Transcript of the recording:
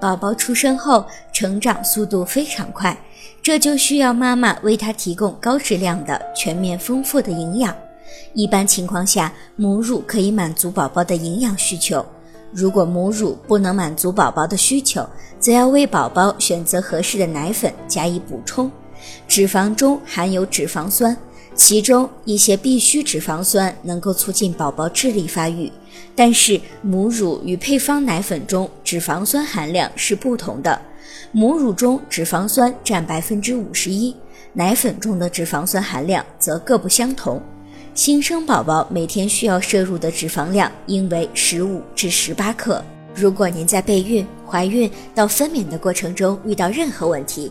宝宝出生后成长速度非常快，这就需要妈妈为他提供高质量的、全面丰富的营养。一般情况下，母乳可以满足宝宝的营养需求。如果母乳不能满足宝宝的需求，则要为宝宝选择合适的奶粉加以补充。脂肪中含有脂肪酸，其中一些必需脂肪酸能够促进宝宝智力发育。但是母乳与配方奶粉中脂肪酸含量是不同的，母乳中脂肪酸占百分之五十一，奶粉中的脂肪酸含量则各不相同。新生宝宝每天需要摄入的脂肪量应为十五至十八克。如果您在备孕、怀孕到分娩的过程中遇到任何问题，